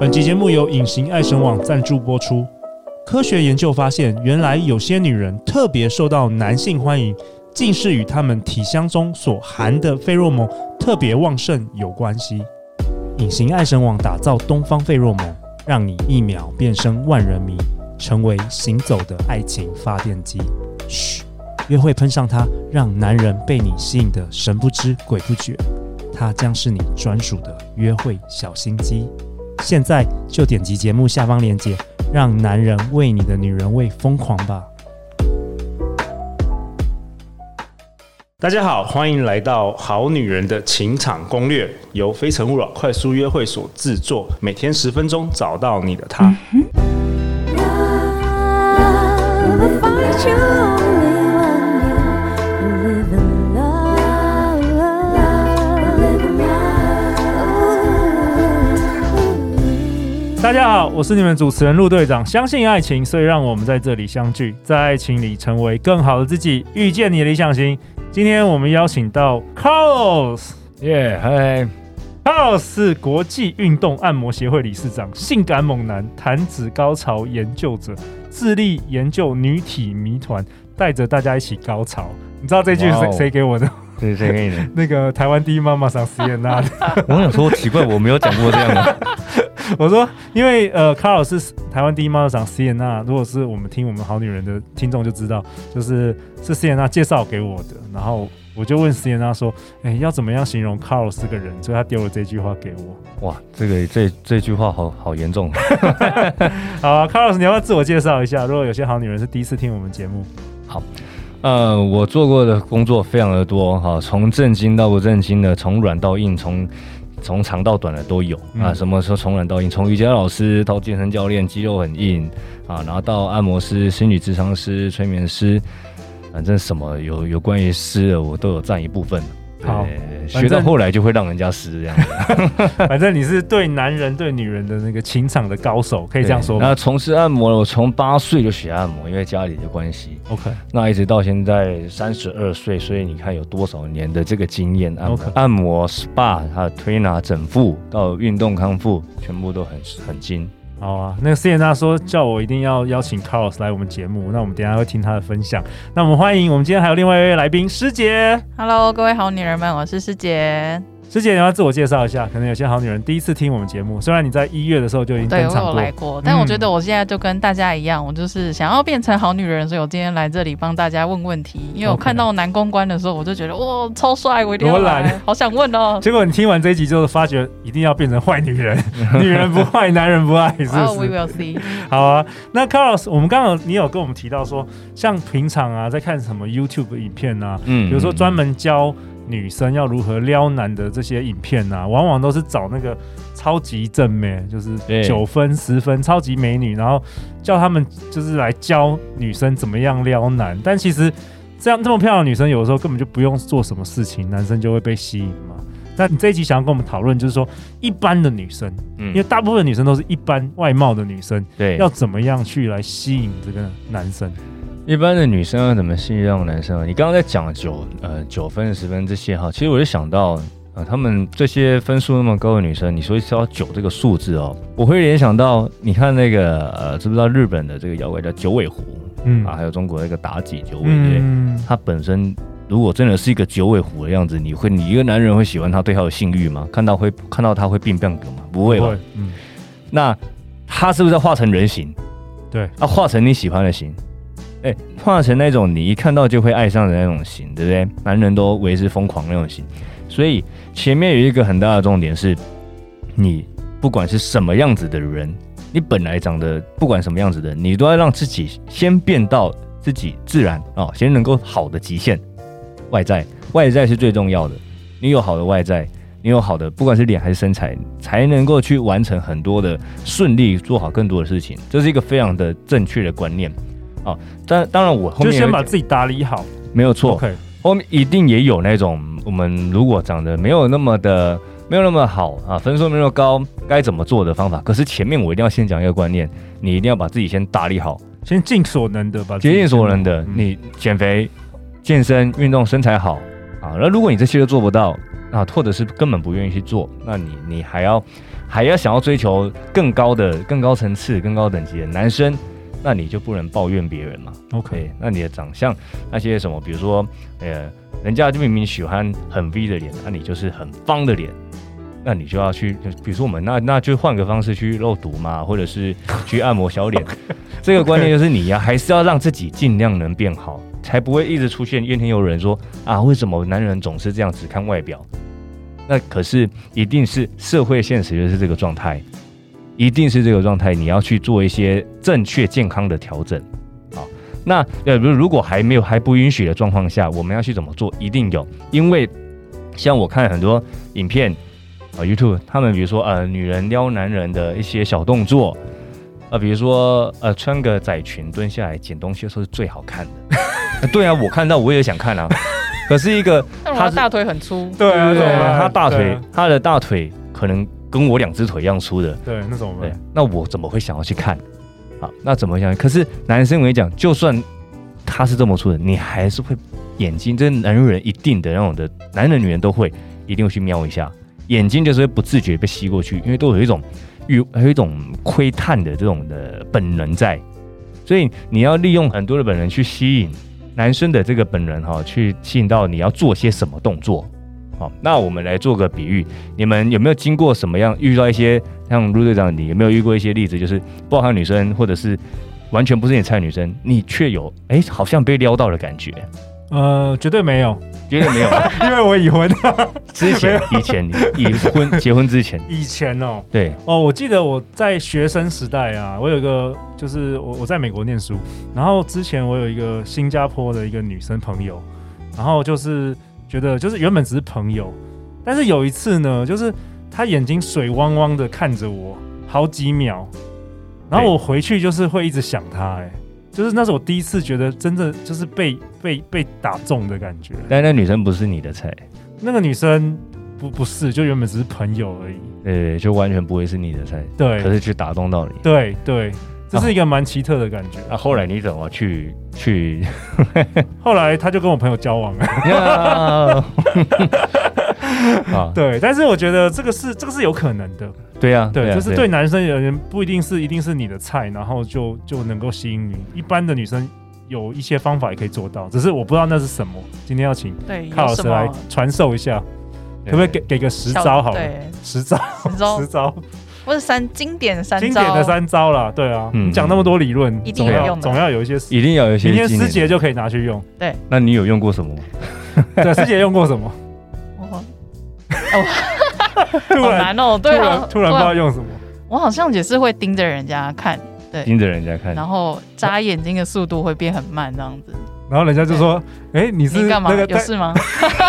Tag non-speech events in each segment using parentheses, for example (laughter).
本集节目由隐形爱神网赞助播出。科学研究发现，原来有些女人特别受到男性欢迎，竟是与她们体香中所含的费洛蒙特别旺盛有关系。隐形爱神网打造东方费洛蒙，让你一秒变身万人迷，成为行走的爱情发电机。嘘，约会喷上它，让男人被你吸引得神不知鬼不觉。它将是你专属的约会小心机。现在就点击节目下方链接，让男人为你的女人味疯狂吧！大家好，欢迎来到《好女人的情场攻略》，由非诚勿扰快速约会所制作，每天十分钟，找到你的他。大家好，我是你们主持人陆队长。相信爱情，所以让我们在这里相聚，在爱情里成为更好的自己，遇见你的理想型。今天我们邀请到 Carlos，耶，嗨，Carlos 是国际运动按摩协会理事长，性感猛男，弹指高潮研究者，致力研究女体谜团，带着大家一起高潮。你知道这句是谁谁给我的？谁谁给你的？(laughs) 那个台湾第一妈妈桑斯颜娜。(laughs) 我想说奇怪，我没有讲过这样的。(laughs) 我说，因为呃，卡尔是台湾第一 model 长斯颜娜。如果是我们听我们好女人的听众就知道，就是是 cn 娜介绍给我的。然后我就问 cn 娜说：“哎、欸，要怎么样形容卡尔是个人？”所以他丢了这句话给我。哇，这个这这句话好好严重。(laughs) 好啊，卡尔斯，你要不要自我介绍一下？如果有些好女人是第一次听我们节目，好，呃，我做过的工作非常的多，哈，从正经到不正经的，从软到硬，从。从长到短的都有、嗯、啊，什么时候从软到硬，从瑜伽老师到健身教练，肌肉很硬啊，然后到按摩师、心理咨商师、催眠师，反正什么有有关于师的，我都有占一部分。好，学到后来就会让人家湿这样子。(laughs) 反正你是对男人对女人的那个情场的高手，可以这样说吗？那从事按摩，我从八岁就学按摩，因为家里的关系。OK，那一直到现在三十二岁，所以你看有多少年的这个经验？按摩.按摩、SPA，还有推拿、整复到运动康复，全部都很很精。好啊，那个谢娜说叫我一定要邀请 Carlos 来我们节目，那我们等下会听他的分享。那我们欢迎我们今天还有另外一位来宾师姐。Hello，各位好女人们，我是师姐。师姐，你要自我介绍一下，可能有些好女人第一次听我们节目。虽然你在一月的时候就已经登场过，对，我有来过，但我觉得我现在就跟大家一样，嗯、我就是想要变成好女人，所以我今天来这里帮大家问问题。因为我看到男公关的时候，我就觉得哇，超帅，我一定要来，(laughs) 好想问哦。结果你听完这一集之后，发觉一定要变成坏女人，(laughs) 女人不坏，男人不爱，是不是？Oh, we will see。好啊，那 Carlos，我们刚刚你有跟我们提到说，像平常啊，在看什么 YouTube 影片啊，嗯，比如说专门教。女生要如何撩男的这些影片啊，往往都是找那个超级正妹，就是九分十分超级美女，然后叫他们就是来教女生怎么样撩男。但其实这样这么漂亮的女生，有的时候根本就不用做什么事情，男生就会被吸引嘛。那你这一集想要跟我们讨论，就是说一般的女生，嗯，因为大部分女生都是一般外貌的女生，对，要怎么样去来吸引这个男生？一般的女生要怎么吸引男生？你刚刚在讲九呃九分十分这些哈，其实我就想到啊、呃，他们这些分数那么高的女生，你说要九这个数字哦，我会联想到你看那个呃，知不知道日本的这个妖怪叫九尾狐？嗯啊，还有中国那个妲己九尾狐，他本身如果真的是一个九尾狐的样子，你会你一个男人会喜欢他，对他有性欲吗？看到会看到他会变变格吗？不会嗯，那他是不是要化成人形？对，啊，化成你喜欢的型。哎，化成那种你一看到就会爱上的那种型，对不对？男人都为之疯狂那种型。所以前面有一个很大的重点是，你不管是什么样子的人，你本来长得不管什么样子的，你都要让自己先变到自己自然啊、先能够好的极限。外在，外在是最重要的。你有好的外在，你有好的不管是脸还是身材，才能够去完成很多的顺利，做好更多的事情。这是一个非常的正确的观念。啊，但当然我后面就先把自己打理好，没有错。OK，后面一定也有那种我们如果长得没有那么的没有那么好啊，分数没有高，该怎么做的方法。可是前面我一定要先讲一个观念，你一定要把自己先打理好，先尽所能的把竭尽所能的，你减肥、健身、运动、身材好啊。那如果你这些都做不到，啊，或者是根本不愿意去做，那你你还要还要想要追求更高的、更高层次、更高等级的男生，那你就不能抱怨别人嘛。OK，那你的长相那些什么，比如说呃，人家就明明喜欢很 V 的脸，那你就是很方的脸，那你就要去，比如说我们那那就换个方式去肉毒嘛，或者是去按摩小脸。(laughs) 这个观念就是你呀，还是要让自己尽量能变好。才不会一直出现怨天尤人说啊，为什么男人总是这样只看外表？那可是一定是社会现实就是这个状态，一定是这个状态。你要去做一些正确健康的调整。好，那呃，如果还没有还不允许的状况下，我们要去怎么做？一定有，因为像我看很多影片啊，YouTube，他们比如说呃，女人撩男人的一些小动作啊，比如说呃，穿个窄裙蹲下来捡东西的时候是最好看的。(laughs) 对啊，我看到我也想看啊，可是一个 (laughs) 他大腿很粗，对啊，对啊，他大腿他的大腿可能跟我两只腿一样粗的，对，那种对，那我怎么会想要去看？好，那怎么想？可是男生我跟你讲，就算他是这么粗的，你还是会眼睛，这男人一定的那种的，男人女人都会一定会去瞄一下，眼睛就是会不自觉被吸过去，因为都有一种有 (laughs) 有一种窥探的这种的本能在，所以你要利用很多的本能去吸引。男生的这个本能哈，去吸引到你要做些什么动作，好，那我们来做个比喻，你们有没有经过什么样遇到一些像陆队长，你有没有遇过一些例子，就是不好女生或者是完全不是你菜的女生，你却有哎、欸，好像被撩到的感觉？呃，绝对没有，绝对没有，(laughs) 因为我已婚。之前、(laughs) 以前、已婚、结婚之前，以前哦，对。哦，我记得我在学生时代啊，我有一个，就是我我在美国念书，然后之前我有一个新加坡的一个女生朋友，然后就是觉得就是原本只是朋友，但是有一次呢，就是他眼睛水汪汪的看着我好几秒，然后我回去就是会一直想她，哎。就是那是我第一次觉得真正就是被被被打中的感觉，但那女生不是你的菜，那个女生不不是，就原本只是朋友而已，对，就完全不会是你的菜，对，可是去打动到你，对对，这是一个蛮奇特的感觉。那、啊啊、后来你怎么去去？(laughs) 后来他就跟我朋友交往了。(laughs) 啊，(laughs) 对，但是我觉得这个是这个是有可能的。对呀、啊，对，就是对男生而言不一定是一定是你的菜，然后就就能够吸引你。一般的女生有一些方法也可以做到，只是我不知道那是什么。今天要请卡老师来传授一下，可不可以给给个十招好了？十招，十招，十招，不是三经典三经典的三招啦。对啊，嗯、你讲那么多理论，一定要用，总要有一些，一定要有一些。明天师姐就可以拿去用。对，那你有用过什么？(laughs) 对，师姐用过什么？(laughs) 哦，突然难哦，对啊，突然不知道用什么。我好像也是会盯着人家看，对，盯着人家看，然后眨眼睛的速度会变很慢，这样子。然后人家就说：“哎，你是干嘛？有事吗？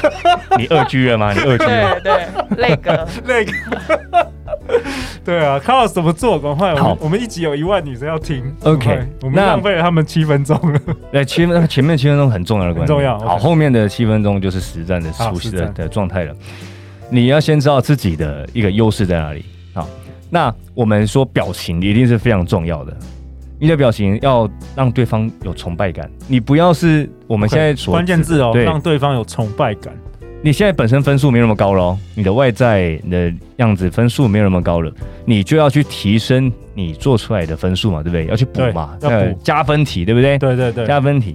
(laughs) 你二居了吗？你二居了？对对，那个 (laughs) 那个，对啊，卡老师怎么做？赶快，好，我们一集有一万女生要听。OK，我们浪费了他们七分钟了。对，七分前面七分钟很重要的关重要。好，后面的七分钟就是实战的熟悉的的状态了。你要先知道自己的一个优势在哪里。好，那我们说表情一定是非常重要的。你的表情要让对方有崇拜感，你不要是我们现在说关键字哦，让对方有崇拜感。你现在本身分数没那么高了，你的外在的样子分数没有那么高了，你就要去提升你做出来的分数嘛，对不对？要去补嘛，要补加分题，对不对？对对对，加分题。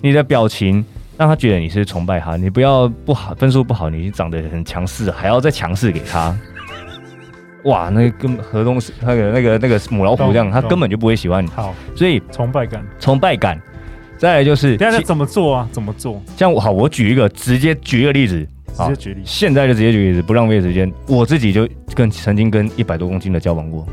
你的表情让他觉得你是崇拜他，你不要不好分数不好，你长得很强势，还要再强势给他。哇，那个跟河东那个那个那个母老虎这样，他根本就不会喜欢你。好，所以崇拜感，崇拜感。再来就是，现在怎么做啊？怎么做？像我好，我举一个，直接举一个例子，直接举例。现在就直接举例子，不浪费时间。我自己就跟曾经跟一百多公斤的交往过，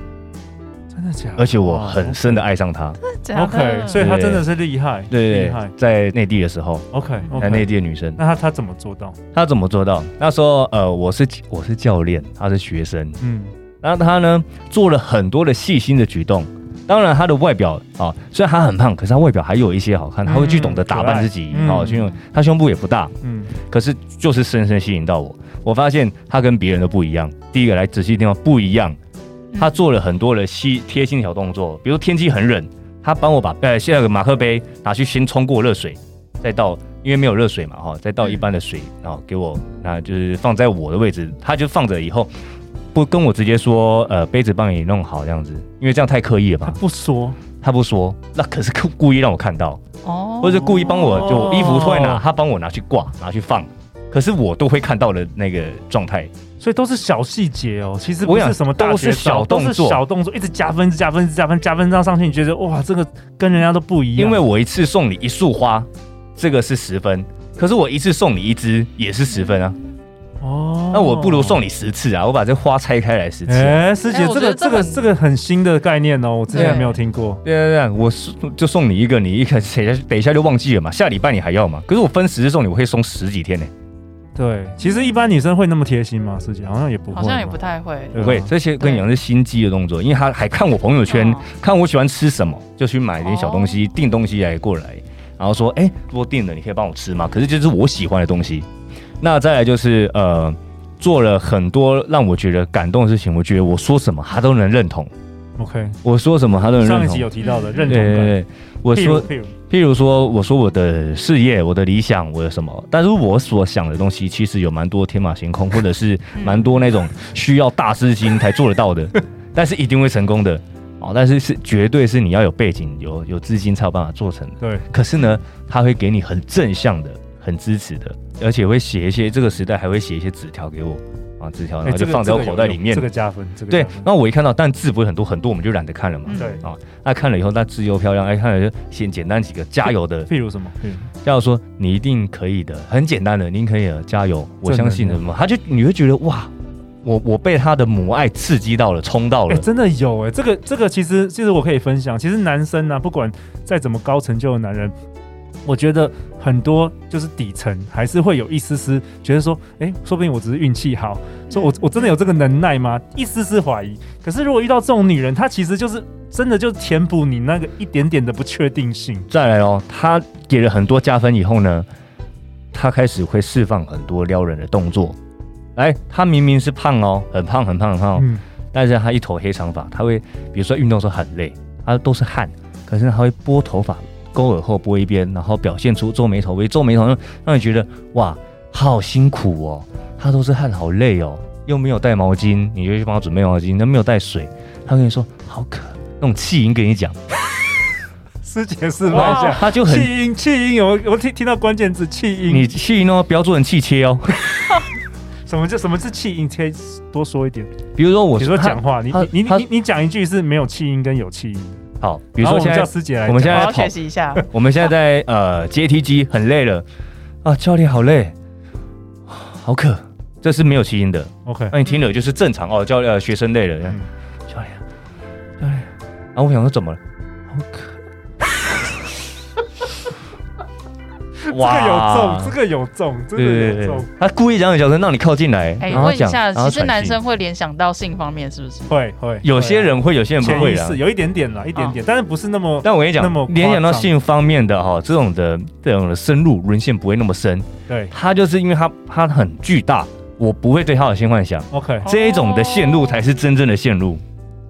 假的？而且我很深的爱上他。真的假的？OK，所以他真的是厉害，对，厉害。在内地的时候，OK，在内地的女生，那他他怎么做到？他怎么做到？他说，呃，我是我是教练，他是学生，嗯。然后他呢，做了很多的细心的举动。当然，他的外表啊，虽然他很胖，可是他外表还有一些好看。他会去懂得打扮自己，好，因为他胸部也不大，嗯，可是就是深深吸引到我。我发现他跟别人都不一样。第一个来仔细听哦，不一样。他做了很多的细贴心小动作，比如天气很冷，他帮我把呃，现在有个马克杯拿去先冲过热水，再到因为没有热水嘛哈，再倒一般的水，然后给我，那就是放在我的位置，他就放着以后不跟我直接说，呃，杯子帮你弄好这样子，因为这样太刻意了吧？他不说，他不说，那可是故故意让我看到哦，或者故意帮我就衣服脱拿，他帮我拿去挂，拿去放，可是我都会看到的那个状态。所以都是小细节哦，其实不是什么大，都是小动作，小动作，一直加分，一直加分，一直加分，加分这样上去，你觉得哇，这个跟人家都不一样。因为我一次送你一束花，这个是十分，可是我一次送你一支也是十分啊。哦，那我不如送你十次啊，我把这花拆开来十次。哎，师姐，这个这个这个很新的概念哦，我之前没有听过。对对对，我就送你一个，你一开始等一下就忘记了嘛，下礼拜你还要嘛？可是我分十次送你，我可以送十几天呢。对，其实一般女生会那么贴心吗？师姐好像也不会，好像也不太会，不会。这些跟你讲是心机的动作，因为他还看我朋友圈，看我喜欢吃什么，就去买点小东西，订东西来过来，然后说，哎，如果订了，你可以帮我吃吗？可是就是我喜欢的东西。那再来就是呃，做了很多让我觉得感动的事情，我觉得我说什么他都能认同。OK，我说什么他都能认同。上一集有提到的认同感。对对对，我说。譬如说，我说我的事业、我的理想、我的什么，但是我所想的东西，其实有蛮多天马行空，或者是蛮多那种需要大资金才做得到的，(laughs) 但是一定会成功的哦。但是是绝对是你要有背景、有有资金才有办法做成的。对。可是呢，他会给你很正向的、很支持的，而且会写一些这个时代还会写一些纸条给我。啊，纸条，然后就放在我口袋里面。这个加分，这个对。然后我一看到，但字不是很多，很多我们就懒得看了嘛。对啊，那看了以后，那字又漂亮，哎，看了就先简单几个加油的。(laughs) 譬如什么？加油说你一定可以的，很简单的，您可以了，加油，我相信的什么？他就你会觉得哇，我我被他的母爱刺激到了，冲到了。真的有哎，这个这个其实其实我可以分享，其实男生呢，不管再怎么高成就的男人。我觉得很多就是底层还是会有一丝丝觉得说，哎，说不定我只是运气好，说我我真的有这个能耐吗？一丝丝怀疑。可是如果遇到这种女人，她其实就是真的就填补你那个一点点的不确定性。再来哦，她给了很多加分以后呢，她开始会释放很多撩人的动作。来，她明明是胖哦，很胖很胖很胖，嗯，但是她一头黑长发，她会比如说运动时候很累，她都是汗，可是她会拨头发。勾耳后拨一边，然后表现出皱眉头，微皱眉头，让让你觉得哇，好辛苦哦，他都是汗，好累哦，又没有带毛巾，你就去帮他准备毛巾，他没有带水，他跟你说好渴，那种气音跟你讲，师姐示范一下，他就很气音，气音有我听听到关键字气音，你气音哦，不要做成气切哦，(laughs) 什么叫什么是气音？可以多说一点，比如说我比如说讲话，你你你你讲一句是没有气音跟有气音。好，比如说现在叫师姐来，我们现在学习一下。(laughs) 我们现在在呃阶梯机很累了啊，教练好累，好渴，这是没有气音的。OK，那你听了就是正常哦。教练学生累了，嗯、教练教练，啊，我想说怎么了？好渴。哇，这个有中，这个有中，真的有中。他故意讲很小声，让你靠近来。哎，问一下，其实男生会联想到性方面，是不是？会会，有些人会，有些人不会是有一点点啦，一点点，但是不是那么。但我跟你讲，联想到性方面的哈，这种的这种的深入沦陷不会那么深。对，他就是因为他他很巨大，我不会对他有性幻想。OK，这一种的陷入才是真正的陷入。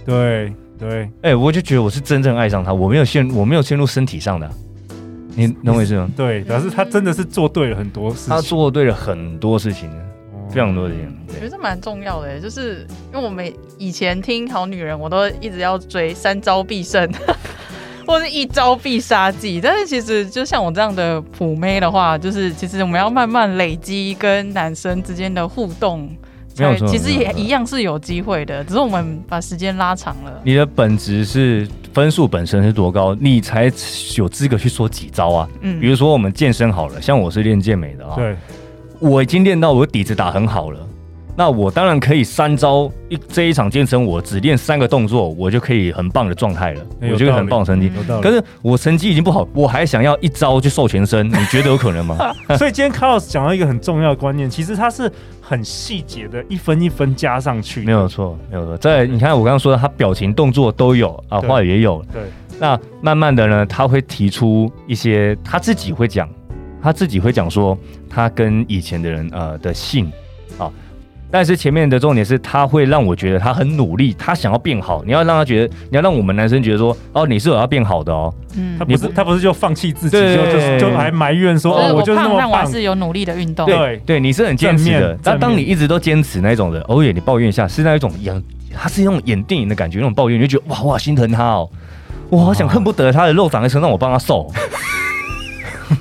对对，哎，我就觉得我是真正爱上他，我没有陷，我没有陷入身体上的。你懂我意思吗？对，表示他真的是做对了很多事情。他做对了很多事情，非常多事情。我觉得这蛮重要的，就是因为我们以前听好女人，我都一直要追三招必胜，(laughs) 或者一招必杀技。但是其实就像我这样的普妹的话，就是其实我们要慢慢累积跟男生之间的互动。没有错，其实也一样是有机会的，只是我们把时间拉长了。你的本质是分数本身是多高，你才有资格去说几招啊？嗯，比如说我们健身好了，像我是练健美的啊，对，我已经练到我底子打很好了。那我当然可以三招一这一场健身，我只练三个动作，我就可以很棒的状态了，我觉得很棒的成绩。可是我成绩已经不好，我还想要一招就瘦全身，你觉得有可能吗？(laughs) 所以今天 Carlos 讲到一个很重要的观念，其实它是很细节的，一分一分加上去。没有错，没有错。在你看我刚刚说的，他表情动作都有啊，话语也有。对。那慢慢的呢，他会提出一些他自己会讲，他自己会讲说他跟以前的人呃的性啊。但是前面的重点是，他会让我觉得他很努力，他想要变好。你要让他觉得，你要让我们男生觉得说，哦，你是有要变好的哦。嗯，他不是他不是就放弃自己，就就就还埋怨说，哦，我就是那么胖，但我还是有努力的运动。对对，你是很坚持的。但当你一直都坚持那种的，偶尔你抱怨一下，是那一种演，他是那种演电影的感觉，那种抱怨，你就觉得哇哇心疼他哦，我好想恨不得他的肉长在身上，我帮他瘦。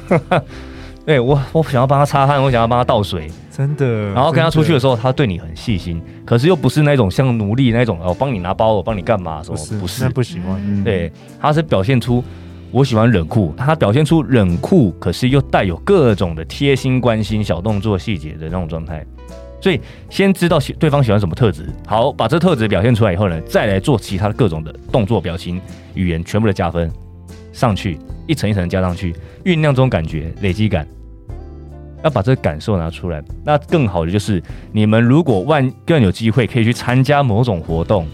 (laughs) 对我，我想要帮他擦汗，我想要帮他倒水。真的，然后跟他出去的时候，他对你很细心，可是又不是那种像奴隶那种，哦帮你拿包，我帮你干嘛什么？不是，不喜欢。对，他是表现出我喜欢冷酷，他表现出冷酷，可是又带有各种的贴心、关心、小动作、细节的那种状态。所以先知道对方喜欢什么特质，好，把这特质表现出来以后呢，再来做其他的各种的动作、表情、语言，全部的加分上去，一层一层加上去，酝酿这种感觉，累积感。要把这个感受拿出来，那更好的就是你们如果万更有机会可以去参加某种活动，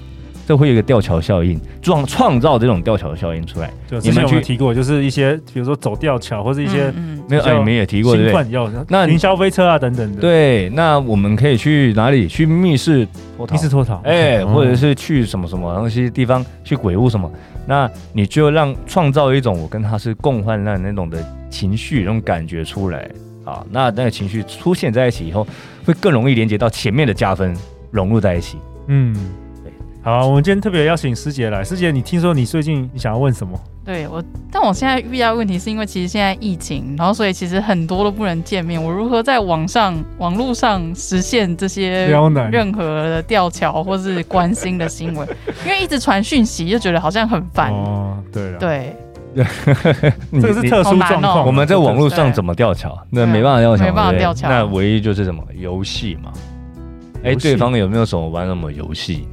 这会有一个吊桥效应，创创造这种吊桥效应出来。就之前我们提过，就是一些比如说走吊桥或者一些没有，哎你们也提过对不对？那云霄飞车啊等等的。对，那我们可以去哪里？去密室脱逃？密室脱逃？哎，或者是去什么什么东西地方去鬼屋什么？那你就让创造一种我跟他是共患难那种的情绪，那种感觉出来。啊，那那个情绪出现在一起以后，会更容易连接到前面的加分，融入在一起。嗯，对。好，我们今天特别邀请师姐来。师姐，你听说你最近你想要问什么？对我，但我现在遇到问题是因为其实现在疫情，然后所以其实很多都不能见面。我如何在网上、网络上实现这些任何的吊桥或是关心的新闻？因为一直传讯息，就觉得好像很烦。哦，对了，对。(laughs) 这个是特殊状况。我们在网络上怎么吊桥？那没办法吊桥，没办法吊桥。那唯一就是什么游戏嘛？哎，对方有没有什么玩什么游戏？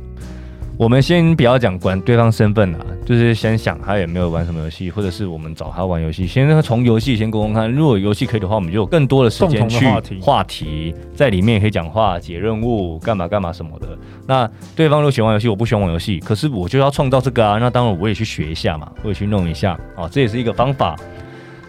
我们先不要讲管对方身份啊，就是先想他有没有玩什么游戏，或者是我们找他玩游戏。先从游戏先沟通看，如果游戏可以的话，我们就有更多的时间去话题，在里面也可以讲话、解任务、干嘛干嘛什么的。那对方如果喜欢玩游戏，我不喜欢玩游戏，可是我就要创造这个啊，那当然我也去学一下嘛，我也去弄一下啊，这也是一个方法。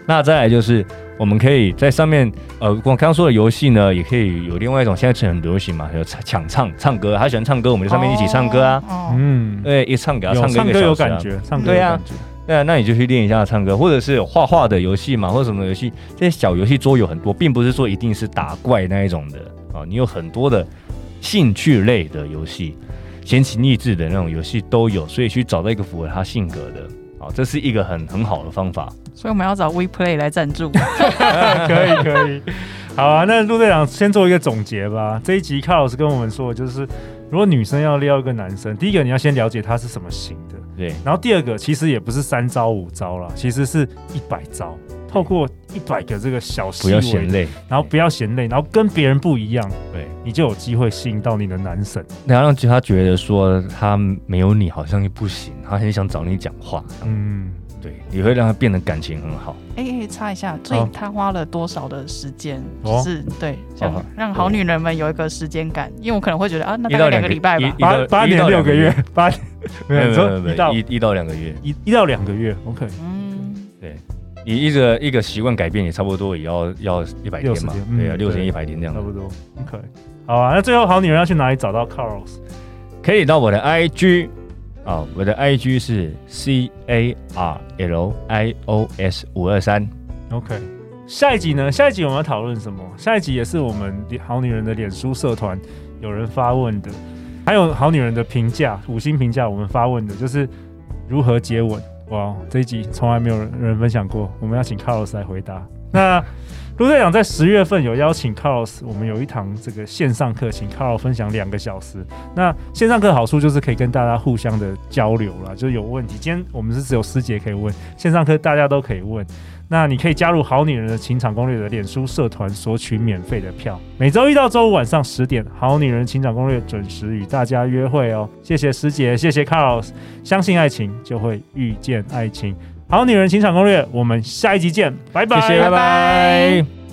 那再来就是。我们可以在上面，呃，我刚刚说的游戏呢，也可以有另外一种，现在很流行嘛，有抢唱唱歌，他喜欢唱歌，我们就上面一起唱歌啊，嗯，对，一唱给他唱歌，唱歌有感觉，唱歌有感觉，对啊，那你就去练一下唱歌，或者是有画画的游戏嘛，或者什么游戏，这些小游戏桌游很多，并不是说一定是打怪那一种的啊，你有很多的兴趣类的游戏，闲情逸致的那种游戏都有，所以去找到一个符合他性格的。好，这是一个很很好的方法，(laughs) 所以我们要找 WePlay 来赞助。(laughs) 可以可以，好啊，那陆队长先做一个总结吧。这一集卡老师跟我们说，就是如果女生要撩一个男生，第一个你要先了解他是什么型的，对。然后第二个其实也不是三招五招啦，其实是一百招。透过一百个这个小细微，不要嫌累，然后不要嫌累，然后跟别人不一样，对，你就有机会吸引到你的男神。你要让他觉得说他没有你好像又不行，他很想找你讲话。嗯，对，你会让他变得感情很好。哎哎，插一下，所以他花了多少的时间？是，对，想让好女人们有一个时间感，因为我可能会觉得啊，那大概两个礼拜吧，八八年六个月，八没有没有没有一一到两个月，一一到两个月，OK。你一个一个习惯改变，也差不多也要要一百天嘛，对啊，六天一百天这样，差不多。OK，好啊。那最后好女人要去哪里找到 Carlos？可以到我的 IG 啊，我的 IG 是 C A R L I O S 五二三。OK，下一集呢？下一集我们要讨论什么？下一集也是我们好女人的脸书社团有人发问的，还有好女人的评价，五星评价，我们发问的就是如何接吻。哇，这一集从来没有人分享过，我们要请 Carlos 来回答。那陆队长在十月份有邀请 Carlos，我们有一堂这个线上课，请 Carlos 分享两个小时。那线上课好处就是可以跟大家互相的交流啦，就是有问题，今天我们是只有师姐可以问，线上课大家都可以问。那你可以加入好女人的情场攻略的脸书社团，索取免费的票。每周一到周五晚上十点，好女人情场攻略准时与大家约会哦。谢谢师姐，谢谢 Carlos，相信爱情就会遇见爱情。好女人情场攻略，我们下一集见，拜拜，拜拜。